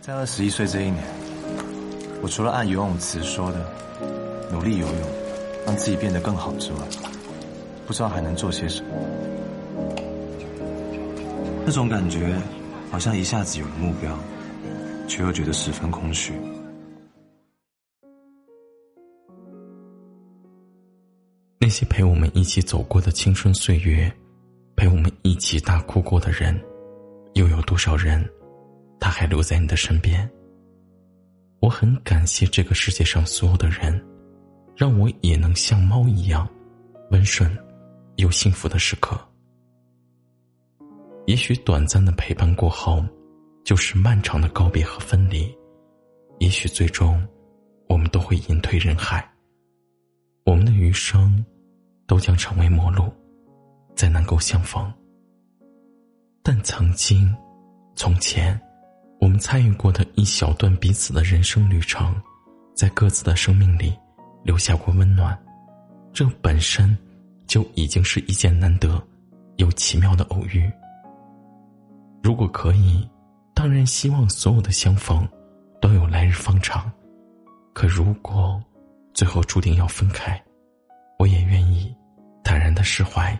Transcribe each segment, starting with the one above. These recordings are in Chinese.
在二十一岁这一年，我除了按游泳池说的努力游泳，让自己变得更好之外，不知道还能做些什么。那种感觉，好像一下子有了目标，却又觉得十分空虚。那些陪我们一起走过的青春岁月，陪我们一起大哭过的人，又有多少人，他还留在你的身边？我很感谢这个世界上所有的人，让我也能像猫一样，温顺又幸福的时刻。也许短暂的陪伴过后，就是漫长的告别和分离；也许最终，我们都会隐退人海。我们的余生，都将成为陌路，再难够相逢。但曾经，从前，我们参与过的一小段彼此的人生旅程，在各自的生命里留下过温暖，这本身就已经是一件难得又奇妙的偶遇。如果可以，当然希望所有的相逢都有来日方长。可如果最后注定要分开，我也愿意坦然的释怀，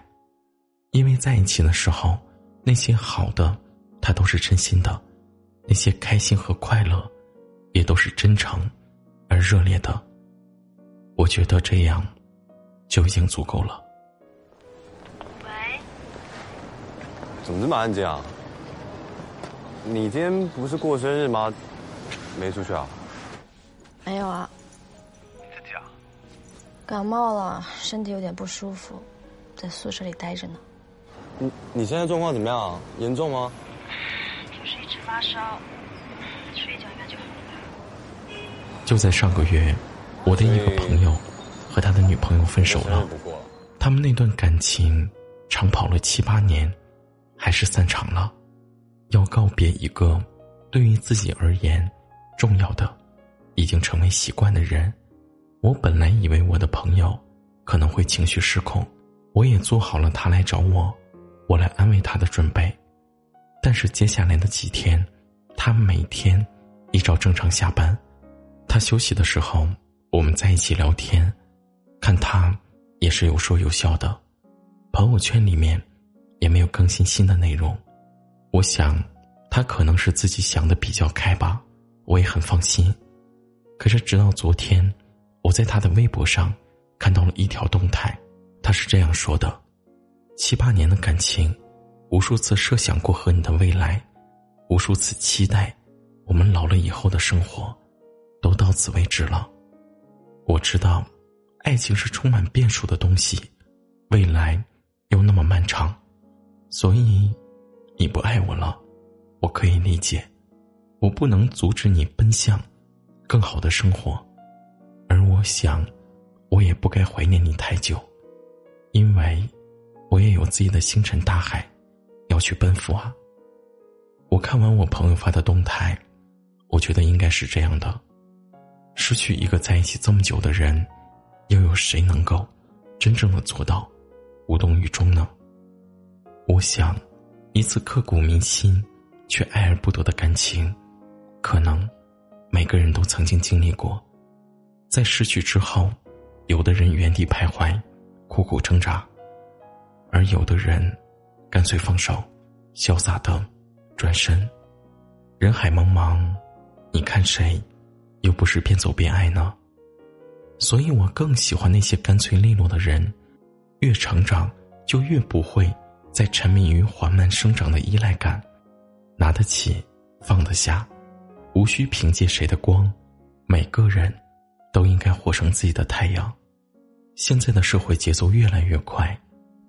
因为在一起的时候，那些好的，他都是真心的；那些开心和快乐，也都是真诚而热烈的。我觉得这样就已经足够了。喂？怎么这么安静啊？你今天不是过生日吗？没出去啊？没有啊。自己啊？感冒了，身体有点不舒服，在宿舍里待着呢。你你现在状况怎么样？严重吗？是一直发烧，睡一觉应该就好了。就在上个月，我的一个朋友和他的女朋友分手了。他们那段感情长跑了七八年，还是散场了。要告别一个对于自己而言重要的、已经成为习惯的人，我本来以为我的朋友可能会情绪失控，我也做好了他来找我，我来安慰他的准备。但是接下来的几天，他每天依照正常下班，他休息的时候我们在一起聊天，看他也是有说有笑的，朋友圈里面也没有更新新的内容。我想，他可能是自己想的比较开吧，我也很放心。可是直到昨天，我在他的微博上看到了一条动态，他是这样说的：七八年的感情，无数次设想过和你的未来，无数次期待我们老了以后的生活，都到此为止了。我知道，爱情是充满变数的东西，未来又那么漫长，所以。你不爱我了，我可以理解，我不能阻止你奔向更好的生活，而我想，我也不该怀念你太久，因为我也有自己的星辰大海要去奔赴啊。我看完我朋友发的动态，我觉得应该是这样的：失去一个在一起这么久的人，又有谁能够真正的做到无动于衷呢？我想。一次刻骨铭心却爱而不得的感情，可能每个人都曾经经历过。在失去之后，有的人原地徘徊，苦苦挣扎；而有的人干脆放手，潇洒的转身。人海茫茫，你看谁又不是边走边爱呢？所以我更喜欢那些干脆利落的人，越成长就越不会。再沉迷于缓慢生长的依赖感，拿得起，放得下，无需凭借谁的光。每个人，都应该活成自己的太阳。现在的社会节奏越来越快，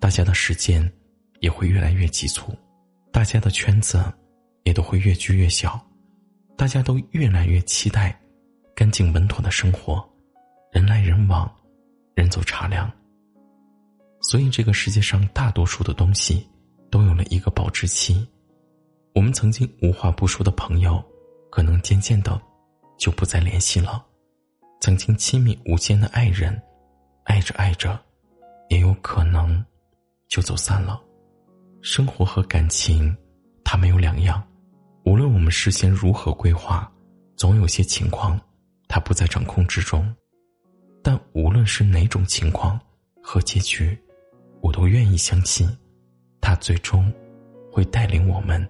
大家的时间也会越来越急促，大家的圈子也都会越聚越小。大家都越来越期待干净稳妥的生活，人来人往，人走茶凉。所以，这个世界上大多数的东西都有了一个保质期。我们曾经无话不说的朋友，可能渐渐的就不再联系了；曾经亲密无间的爱人，爱着爱着，也有可能就走散了。生活和感情，它没有两样。无论我们事先如何规划，总有些情况，它不在掌控之中。但无论是哪种情况和结局，我都愿意相信，它最终会带领我们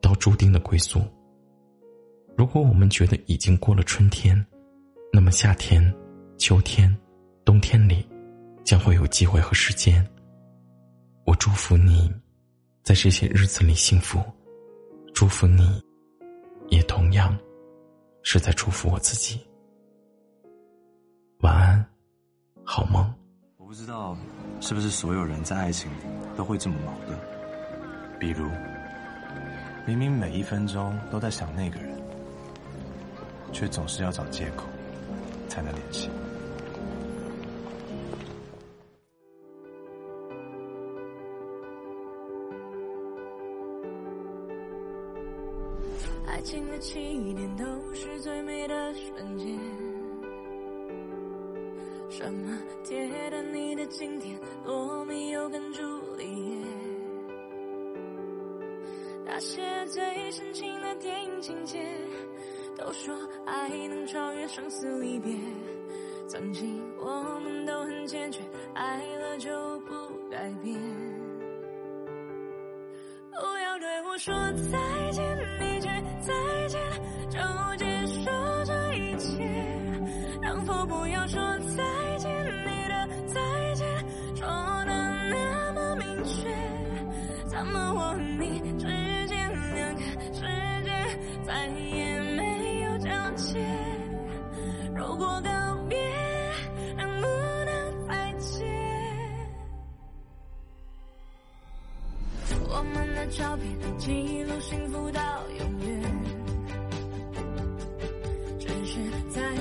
到注定的归宿。如果我们觉得已经过了春天，那么夏天、秋天、冬天里，将会有机会和时间。我祝福你。在这些日子里幸福，祝福你，也同样是在祝福我自己。晚安，好梦。我不知道是不是所有人在爱情里都会这么矛盾，比如明明每一分钟都在想那个人，却总是要找借口才能联系。爱情的起点都是最美的瞬间。什么铁达尼的经典，罗密欧跟朱丽叶，那些最深情的电影情节，都说爱能超越生死离别。曾经我们都很坚决，爱了就不改变。不要对我说再见，你。再见，就结束这一切。能否不要说再见？你的再见说的那么明确，怎么我和你之间两个世界再也没有交接？如果照片记录幸福到永远。只是在。